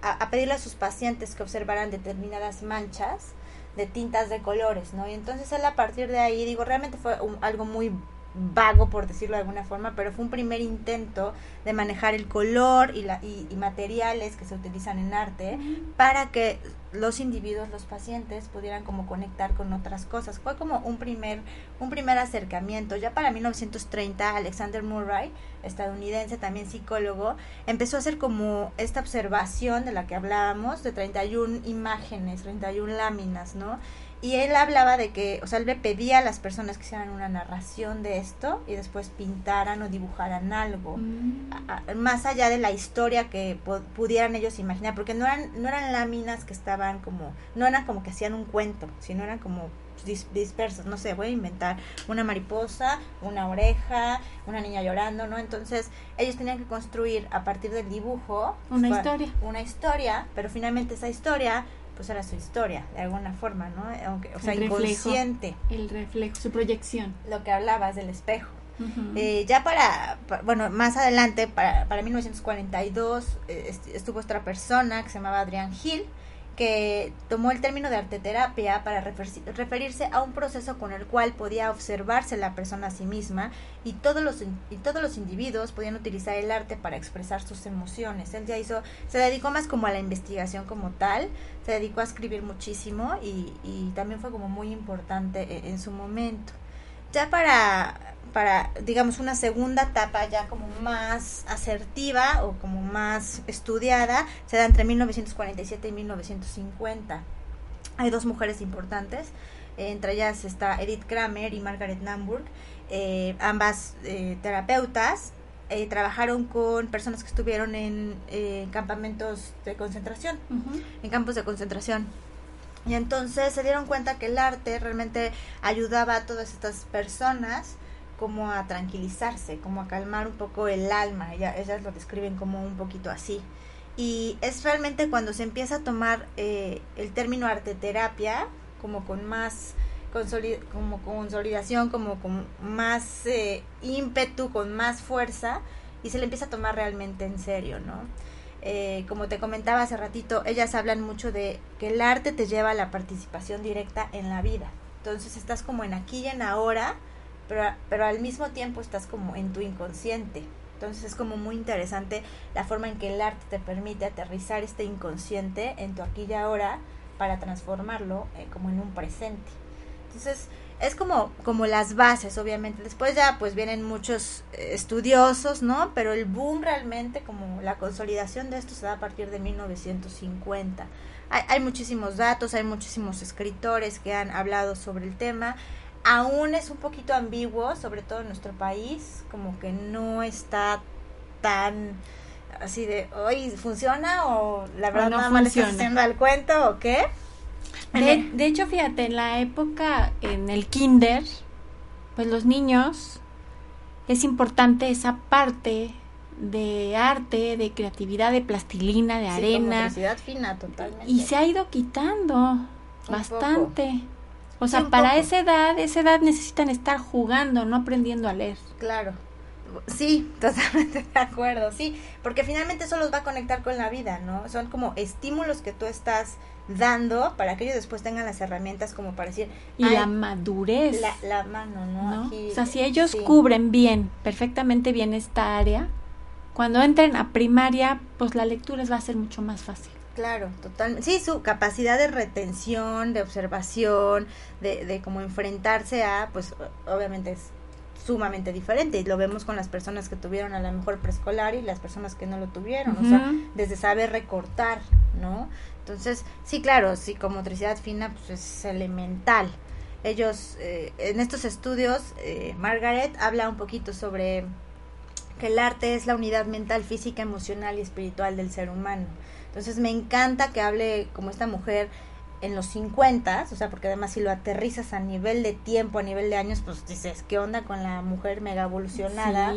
a, pedirle a sus pacientes que observaran determinadas manchas de tintas de colores, ¿no? Y entonces él a partir de ahí, digo, realmente fue algo muy vago, por decirlo de alguna forma, pero fue un primer intento de manejar el color y, la, y, materiales que se utilizan en arte para que los individuos, los pacientes, pudieran como conectar con otras cosas. Fue como un primer, un primer acercamiento. Ya para 1930, Alexander Murray, estadounidense, también psicólogo, empezó a hacer como esta observación de la que hablábamos, de 31 imágenes, 31 láminas, ¿no? Y él hablaba de que, o sea, él le pedía a las personas que hicieran una narración de esto y después pintaran o dibujaran algo, mm. más allá de la historia que pudieran ellos imaginar, porque no eran, no eran láminas que estaban como, no eran como que hacían un cuento, sino eran como dispersos, no sé, voy a inventar una mariposa, una oreja, una niña llorando, ¿no? Entonces ellos tenían que construir a partir del dibujo una historia. Una historia, pero finalmente esa historia pues era su historia, de alguna forma, ¿no? Aunque, o sea, inconsciente. el reflejo, su proyección. Lo que hablabas del espejo. eh, ya para, bueno, más adelante, para, para 1942, eh, estuvo otra persona que se llamaba Adrian Hill, que tomó el término de arteterapia para referirse a un proceso con el cual podía observarse la persona a sí misma y todos los y todos los individuos podían utilizar el arte para expresar sus emociones. Él ya hizo, se dedicó más como a la investigación como tal, se dedicó a escribir muchísimo y, y también fue como muy importante en, en su momento. Ya para para, digamos, una segunda etapa ya como más asertiva o como más estudiada, se da entre 1947 y 1950. Hay dos mujeres importantes, entre ellas está Edith Kramer y Margaret Namburg, eh, ambas eh, terapeutas, eh, trabajaron con personas que estuvieron en campamentos de concentración, en campos de concentración. Y entonces se dieron cuenta que el arte realmente ayudaba a todas estas personas como a tranquilizarse, como a calmar un poco el alma, ellas lo describen como un poquito así. Y es realmente cuando se empieza a tomar eh, el término arteterapia como con más como consolidación, como con más eh, ímpetu, con más fuerza, y se le empieza a tomar realmente en serio, ¿no? Eh, como te comentaba hace ratito, ellas hablan mucho de que el arte te lleva a la participación directa en la vida. Entonces estás como en aquí y en ahora, pero, pero al mismo tiempo estás como en tu inconsciente. Entonces es como muy interesante la forma en que el arte te permite aterrizar este inconsciente en tu aquí y ahora para transformarlo eh, como en un presente. Entonces es como, como las bases, obviamente. Después ya pues vienen muchos eh, estudiosos, ¿no? Pero el boom realmente, como la consolidación de esto se da a partir de 1950. Hay, hay muchísimos datos, hay muchísimos escritores que han hablado sobre el tema aún es un poquito ambiguo, sobre todo en nuestro país, como que no está tan así de, hoy ¿funciona o la verdad no nada más está haciendo el cuento o qué? De, de, hecho, fíjate, en la época, en el kinder, pues los niños, es importante esa parte de arte, de creatividad, de plastilina, de arena. fina, totalmente. Y se ha ido quitando bastante. O sea, para esa edad, esa edad necesitan estar jugando, no aprendiendo a leer. Claro. Sí, totalmente de acuerdo, sí, porque finalmente eso los va a conectar con la vida, ¿no? Son como estímulos que tú estás dando para que ellos después tengan las herramientas como para decir... Y la madurez. La, la mano, ¿no? o sea, si ellos cubren bien, perfectamente bien esta área, cuando entren a primaria, pues la lectura les va a ser mucho más fácil. Claro, totalmente. Sí, su capacidad de retención, de observación, de, de cómo enfrentarse a, pues obviamente es sumamente diferente y lo vemos con las personas que tuvieron a lo mejor preescolar y las personas que no lo tuvieron, o sea, desde saber recortar, ¿no? Entonces, sí, claro, psicomotricidad fina pues es elemental. Ellos, eh, en estos estudios, eh, Margaret habla un poquito sobre que el arte es la unidad mental, física, emocional y espiritual del ser humano. Entonces me encanta que hable como esta mujer en los 50, o sea, porque además si lo aterrizas a nivel de tiempo, a nivel de años, pues dices, ¿qué onda con la mujer mega evolucionada?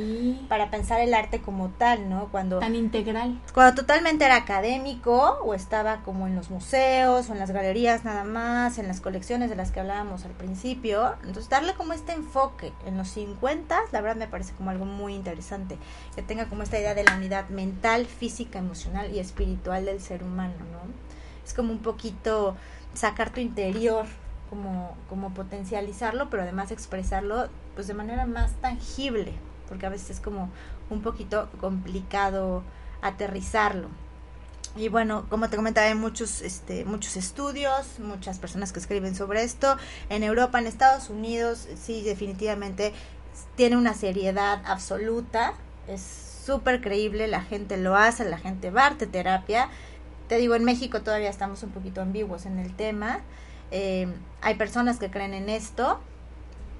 Para pensar el arte como tal, ¿no? Cuando... Tan integral. Cuando totalmente era académico o estaba como en los museos o en las galerías nada más, en las colecciones de las que hablábamos al principio. Entonces, darle como este enfoque en los 50, la verdad me parece como algo muy interesante, que tenga como esta idea de la unidad mental, física, emocional y espiritual del ser humano, ¿no? Es como un poquito sacar tu interior, como, como potencializarlo, pero además expresarlo pues de manera más tangible, porque a veces es como un poquito complicado aterrizarlo. Y bueno, como te comentaba, hay muchos, este, muchos estudios, muchas personas que escriben sobre esto. En Europa, en Estados Unidos, sí, definitivamente tiene una seriedad absoluta. Es súper creíble, la gente lo hace, la gente va a arte terapia te digo, en México todavía estamos un poquito ambiguos en el tema. Eh, hay personas que creen en esto,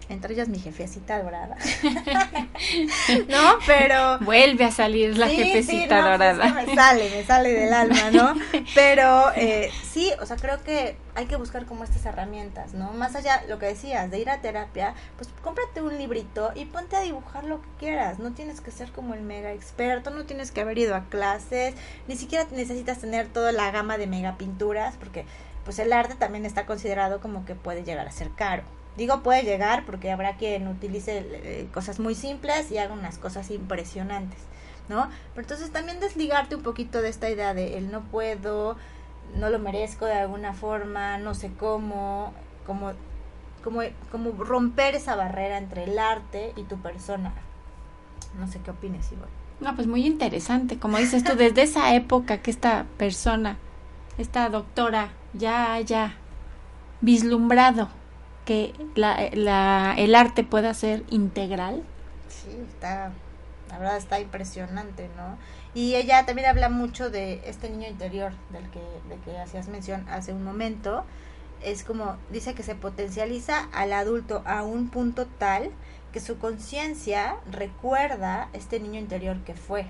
entre ellas mi jefecita dorada. no, pero... Vuelve a salir la jefecita dorada. me sale, me sale del alma, ¿no? Pero eh, sí, o sea, creo que hay que buscar como estas herramientas, ¿no? Más allá, lo que decías, de ir a terapia, pues cómprate un librito y ponte a dibujar lo que quieras. No tienes que ser como el mega experto, no tienes que haber ido a clases, ni siquiera necesitas tener toda la gama de mega pinturas, porque pues el arte también está considerado como que puede llegar a ser caro. Digo puede llegar porque habrá quien utilice eh, cosas muy simples y haga unas cosas impresionantes, ¿no? Pero entonces también desligarte un poquito de esta idea de el no puedo, no lo merezco de alguna forma, no sé cómo, como, como, como romper esa barrera entre el arte y tu persona. No sé qué opines, Ivonne. No, pues muy interesante. Como dices tú, desde esa época que esta persona, esta doctora, ya haya vislumbrado que el arte pueda ser integral. Sí, está, la verdad está impresionante, ¿no? Y ella también habla mucho de este niño interior del que, de que hacías mención hace un momento. Es como, dice que se potencializa al adulto a un punto tal que su conciencia recuerda este niño interior que fue.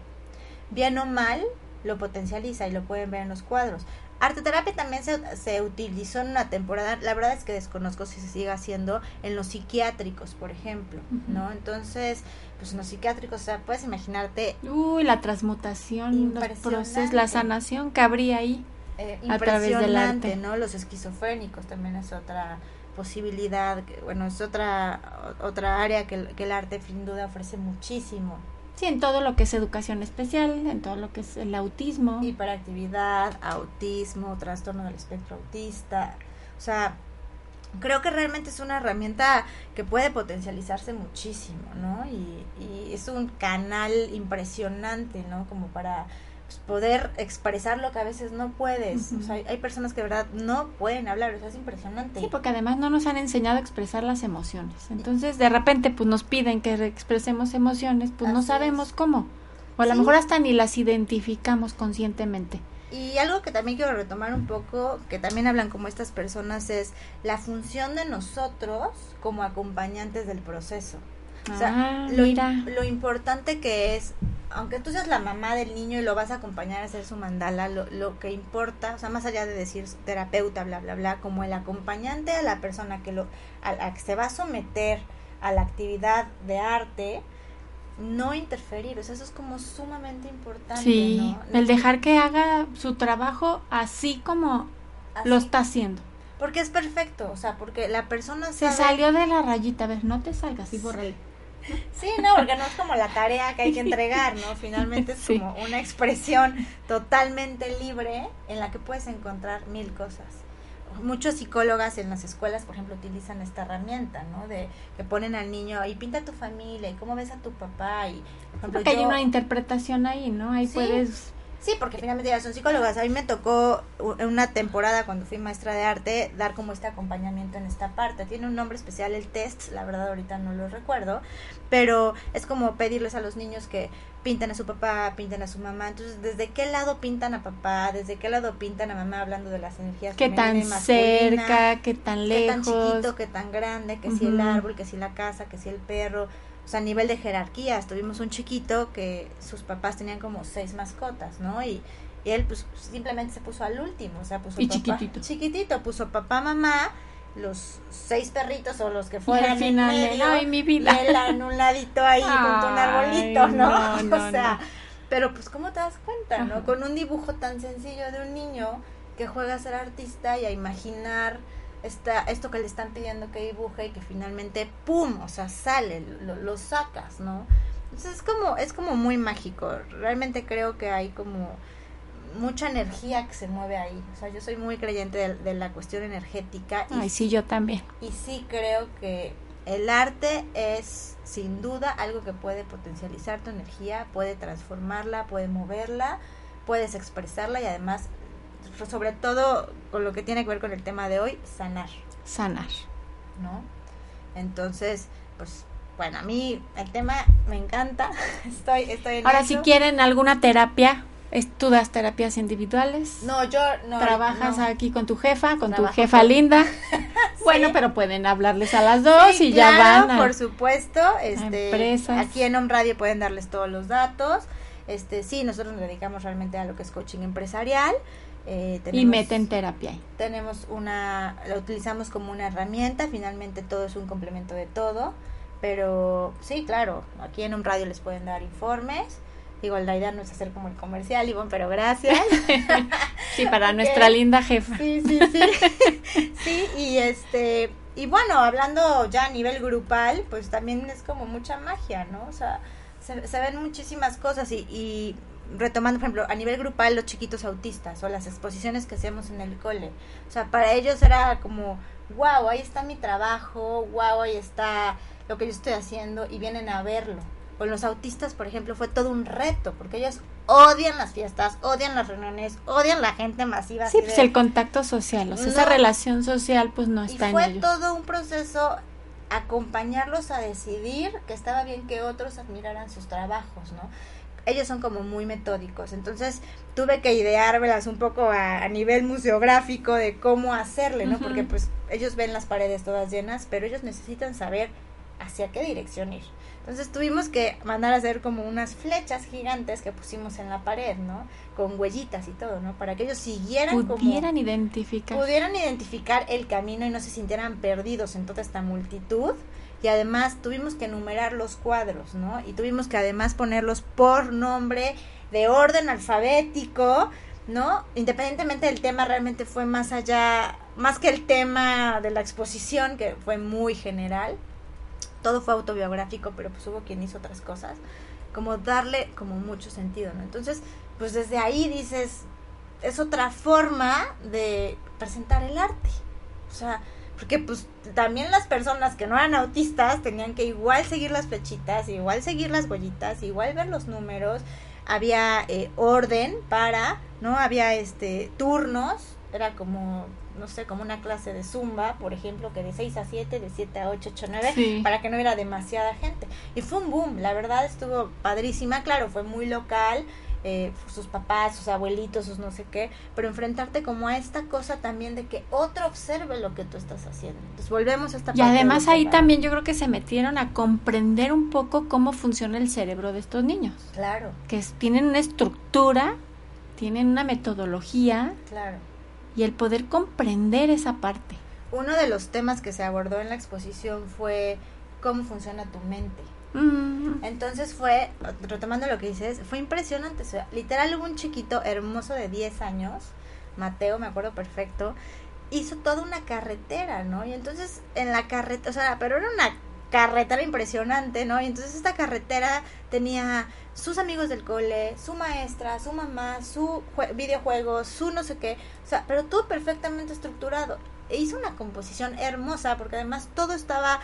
Bien o mal, lo potencializa y lo pueden ver en los cuadros. Arteterapia también se, se, utilizó en una temporada, la verdad es que desconozco si se sigue haciendo en los psiquiátricos, por ejemplo, ¿no? Entonces, pues en los psiquiátricos, o sea, puedes imaginarte... Uy, la transmutación, los procesos, la sanación que habría ahí eh, a través del arte. ¿no? Los esquizofrénicos también es otra posibilidad, bueno, es otra, otra área que, que el arte sin duda ofrece muchísimo. Sí, en todo lo que es educación especial, en todo lo que es el autismo. Hiperactividad, autismo, trastorno del espectro autista. O sea, creo que realmente es una herramienta que puede potencializarse muchísimo, ¿no? Y, y es un canal impresionante, ¿no? Como para poder expresar lo que a veces no puedes. O sea, hay, personas que de verdad no pueden hablar, o sea, es impresionante. Sí, porque además no nos han enseñado a expresar las emociones. Entonces, de repente, pues nos piden que expresemos emociones, pues no sabemos cómo. O a lo mejor hasta ni las identificamos conscientemente. Y algo que también quiero retomar un poco, que también hablan como estas personas, es la función de nosotros como acompañantes del proceso. O sea, ah, lo, lo importante que es aunque tú seas la mamá del niño y lo vas a acompañar a hacer su mandala, lo, lo que importa, o sea, más allá de decir terapeuta, bla, bla, bla, como el acompañante a la persona que, lo, a, que se va a someter a la actividad de arte, no interferir, o sea, eso es como sumamente importante. Sí, el dejar que haga su trabajo así como lo está haciendo. Porque es perfecto, o sea, porque la persona se salió de la rayita, a ver, no te salgas y borrale. Sí, no, porque no es como la tarea que hay que entregar, ¿no? Finalmente es como una expresión totalmente libre en la que puedes encontrar mil cosas. Muchos psicólogas en las escuelas, por ejemplo, utilizan esta herramienta, ¿no? De que ponen al niño y pinta a tu familia y cómo ves a tu papá y, por ejemplo, hay una interpretación ahí, ¿no? Ahí puedes Sí, porque finalmente ya son psicólogas. A mí me tocó en una temporada cuando fui maestra de arte dar como este acompañamiento en esta parte. Tiene un nombre especial el test, la verdad ahorita no lo recuerdo, pero es como pedirles a los niños que pinten a su papá, pinten a su mamá. Entonces, ¿desde qué lado pintan a papá? ¿Desde qué lado pintan a mamá hablando de las energías? ¿Qué tan cerca? ¿Qué tan lejos? ¿Qué tan chiquito? ¿Qué tan grande? ¿Que si el árbol? ¿Que si la casa? ¿Que si el perro? O sea, a nivel de jerarquías, tuvimos un chiquito que sus papás tenían como seis mascotas, ¿no? Y, Y él pues simplemente se puso al último, o sea, puso Y papá, chiquitito. Chiquitito, puso papá, mamá, los seis perritos o los que fueran al final, en él, medio, "Ay, mi vida". y él en un ladito ahí junto a un arbolito, ¿no? no, no, o sea, no. pero pues cómo te das cuenta, ¿no? Con un dibujo tan sencillo de un niño que juega a ser artista y a imaginar esta, esto que le están pidiendo que dibuje y que finalmente, ¡pum! O sea, sale, lo, lo sacas, ¿no? Entonces es como, es como muy mágico. Realmente creo que hay como mucha energía que se mueve ahí. O sea, yo soy muy creyente de, de la cuestión energética y, Ay, sí, yo también. y sí creo que el arte es sin duda algo que puede potencializar tu energía, puede transformarla, puede moverla, puedes expresarla y además, sobre todo con lo que tiene que ver con el tema de hoy, sanar. Sanar. ¿no? Entonces, pues, bueno, a mí el tema me encanta. Estoy, estoy en Ahora, eso. si quieren alguna terapia, es- tú das terapias individuales. No, yo no. Trabajas no. aquí con tu jefa, con Trabajo tu jefa con- linda. Bueno, pero pueden hablarles a las dos Sí, y ya van a... por supuesto. Este, empresas. Aquí en Home Radio pueden darles todos los datos. Este, sí, nosotros nos dedicamos realmente a lo que es coaching empresarial. Eh, y tenemos- meten terapia ahí. tenemos una, la utilizamos como una herramienta, finalmente todo es un complemento de todo, pero sí, claro, aquí en un radio les pueden dar informes, igual la idea no es hacer como el comercial, Ivonne, pero gracias. Sí, para nuestra linda jefa. Sí, sí, sí. sí, y este, y bueno, hablando ya a nivel grupal, pues también es como mucha magia, ¿no? O sea, se, se ven muchísimas cosas y, y retomando, por ejemplo, a nivel grupal los chiquitos autistas o las exposiciones que hacíamos en el cole. O sea, para ellos era como, wow, ahí está mi trabajo, wow, ahí está lo que yo estoy haciendo y vienen a verlo. Con los autistas, por ejemplo, fue todo un reto, porque ellos odian las fiestas, odian las reuniones, odian la gente masiva. Sí, pues de- el contacto social, o sea, esa relación social pues no y está en fue ellos. todo un proceso acompañarlos a decidir que estaba bien que otros admiraran sus trabajos, ¿no? Ellos son como muy metódicos, entonces tuve que ideármelas un poco a, a nivel museográfico de cómo hacerle, ¿no? Porque pues ellos ven las paredes todas llenas, pero ellos necesitan saber hacia qué dirección ir. Entonces tuvimos que mandar a hacer como unas flechas gigantes que pusimos en la pared, ¿no? Con huellitas y todo, ¿no? Para que ellos siguieran como Pudieran identificar. pudieran identificar el camino y no se sintieran perdidos en toda esta multitud. Y además tuvimos que enumerar los cuadros, ¿no? Y tuvimos que además ponerlos por nombre, de orden alfabético, ¿no? Independientemente del tema, realmente fue más allá, más que el tema de la exposición, que fue muy general. Todo fue autobiográfico, pero pues hubo quien hizo otras cosas. Como darle como mucho sentido, ¿no? Entonces, pues desde ahí dices, es otra forma de presentar el arte. O sea, porque pues también las personas que no eran autistas tenían que igual seguir las flechitas, igual seguir las huellitas, igual ver los números. Había eh, orden para, ¿no? Había este turnos, era como, no sé, como una clase de zumba, por ejemplo, que de 6 a 7, de 7 a 8, 8 a 9, Sí. para que no hubiera demasiada gente. Y fue un boom, la verdad estuvo padrísima, claro, fue muy local, eh, sus papás, sus abuelitos, sus no sé qué, pero enfrentarte como a esta cosa también de que otro observe lo que tú estás haciendo. Entonces volvemos a esta Y parte además ahí también yo creo que se metieron a comprender un poco cómo funciona el cerebro de estos niños, Claro, que tienen una estructura, tienen una metodología claro. y el poder comprender esa parte. Uno de los temas que se abordó en la exposición fue cómo funciona tu mente. Mm, Entonces fue, retomando lo que dices, fue impresionante. o sea, literal hubo un chiquito hermoso de 10 años, Mateo, me acuerdo perfecto, hizo toda una carretera, ¿no? Y entonces en la carretera, o sea, pero era una carretera impresionante, ¿no? Y entonces esta carretera tenía sus amigos del cole, su maestra, su mamá, su jue- videojuegos, su no sé qué, o sea, pero todo perfectamente estructurado. E hizo una composición hermosa porque además todo estaba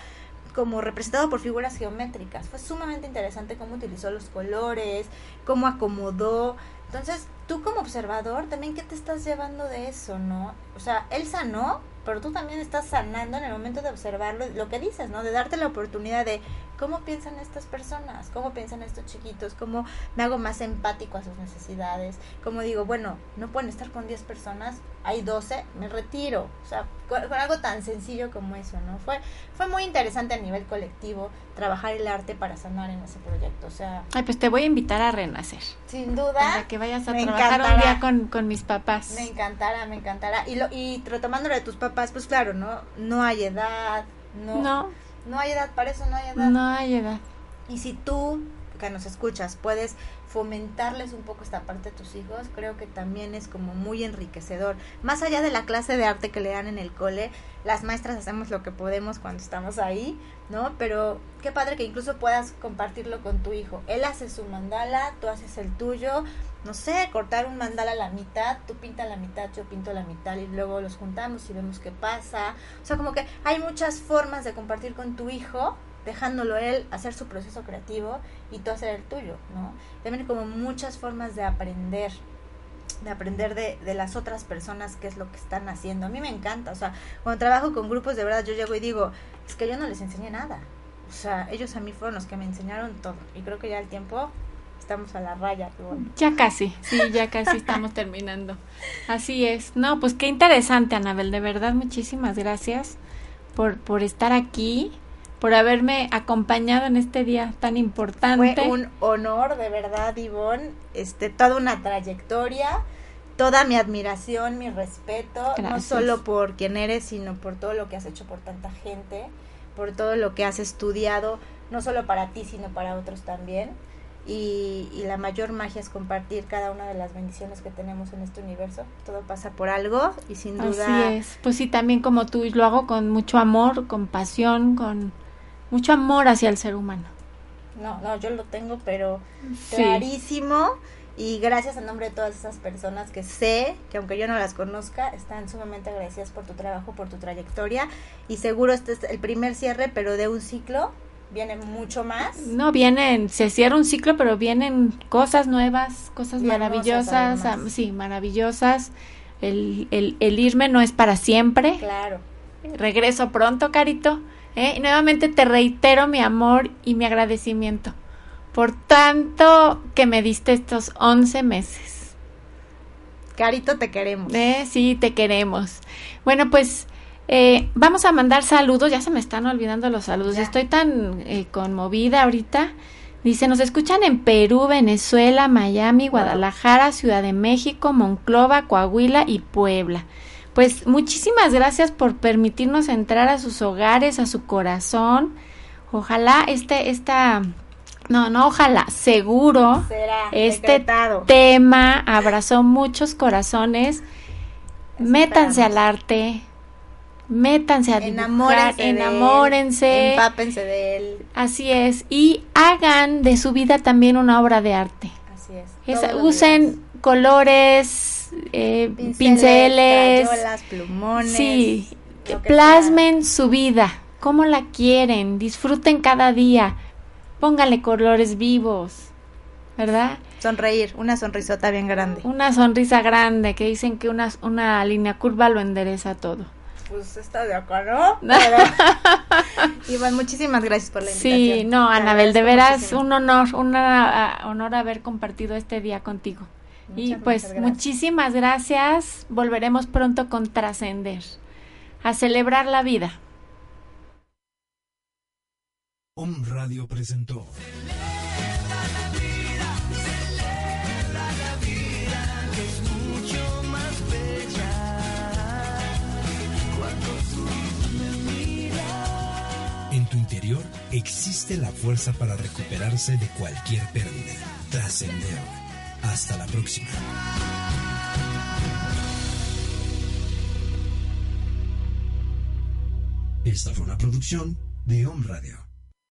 como representado por figuras geométricas. Fue sumamente interesante cómo utilizó los colores, cómo acomodó. Entonces, tú como observador, también qué te estás llevando de eso, ¿no? O sea, él sanó, pero tú también estás sanando en el momento de observarlo, lo que dices, ¿no? De darte la oportunidad de cómo piensan estas personas, cómo piensan estos chiquitos, cómo me hago más empático a sus necesidades, cómo digo, bueno, no pueden estar con 10 personas, hay 12, me retiro. O sea, con, con algo tan sencillo como eso, ¿no? Fue, fue muy interesante a nivel colectivo trabajar el arte para sanar en ese proyecto. O sea, Ay, pues te voy a invitar a renacer. sin duda. Para que vayas a trabajar un día con, con, mis papás. Me encantará, me encantará. Y, lo, y retomando lo de tus papás, pues claro, ¿no? No hay edad, no, no. No hay edad, para eso no hay edad. No hay edad. Y si tú, que nos escuchas, puedes fomentarles un poco esta parte a tus hijos, creo que también es como muy enriquecedor. Más allá de la clase de arte que le dan en el cole, las maestras hacemos lo que podemos cuando estamos ahí, ¿no? Pero qué padre que incluso puedas compartirlo con tu hijo. Él hace su mandala, tú haces el tuyo, no sé, cortar un mandala a la mitad, tú pintas la mitad, yo pinto la mitad y luego los juntamos y vemos qué pasa. O sea, como que hay muchas formas de compartir con tu hijo dejándolo él hacer su proceso creativo y tú hacer el tuyo, ¿no? También como muchas formas de aprender, de aprender de, de, las otras personas qué es lo que están haciendo. A mí me encanta, o sea, cuando trabajo con grupos de verdad yo llego y digo, es que yo no les enseñé nada. O sea, ellos a mí fueron los que me enseñaron todo. Y creo que ya el tiempo estamos a la raya. Ya casi, sí, ya casi estamos terminando. Así es. No, pues qué interesante, Anabel. De verdad, muchísimas gracias por, por estar aquí por haberme acompañado en este día tan importante. Fue un honor, de verdad, Ivonne, este, toda una trayectoria, toda mi admiración, mi respeto, no solo por quien eres, sino por todo lo que has hecho por tanta gente, por todo lo que has estudiado, no solo para ti, sino para otros también. Y, y, la mayor magia es compartir cada una de las bendiciones que tenemos en este universo. Todo pasa por algo y sin duda. Así es. Pues sí, también como tú, lo hago con mucho amor, con pasión, con mucho amor hacia el ser humano. No, no, yo lo tengo, pero clarísimo. Y gracias en nombre de todas esas personas que sé, que aunque yo no las conozca, están sumamente agradecidas por tu trabajo, por tu trayectoria. Y seguro este es el primer cierre, pero de un ciclo. Viene mucho más. No, vienen, se cierra un ciclo, pero vienen cosas nuevas, cosas maravillosas. Sí, maravillosas. El, el, el irme no es para siempre. Claro. Regreso pronto, Carito. ¿Eh? Y nuevamente te reitero mi amor y mi agradecimiento por tanto que me diste estos 11 meses. Carito, te queremos. ¿Eh? Sí, te queremos. Bueno, pues eh, vamos a mandar saludos. Ya se me están olvidando los saludos. Estoy tan eh, conmovida ahorita. Dice, nos escuchan en Perú, Venezuela, Miami, Guadalajara, Ciudad de México, Monclova, Coahuila y Puebla. Pues muchísimas gracias por permitirnos entrar a sus hogares, a su corazón. Ojalá este, esta, no, no, ojalá, seguro, este tema abrazó muchos corazones. métanse al arte, métanse a dibujar, enamórense, empápense de él. Así es, y hagan de su vida también una obra de arte. Así es. usen colores, eh, pinceles, plumones. Sí, plasmen su vida, como la quieren, disfruten cada día, póngale colores vivos, ¿verdad? Sonreír, una sonrisota bien grande. Una sonrisa grande, que dicen que una, una línea curva lo endereza todo. Pues está de acuerdo. Iván, muchísimas gracias por la invitación. Sí, no, Anabel, de veras un honor, un honor haber compartido este día contigo y pues muchísimas gracias. Volveremos pronto con Trascender, a celebrar la vida. Om Radio presentó. En tu interior existe la fuerza para recuperarse de cualquier pérdida. Trascender hasta la próxima. Esta fue una producción de Home Radio.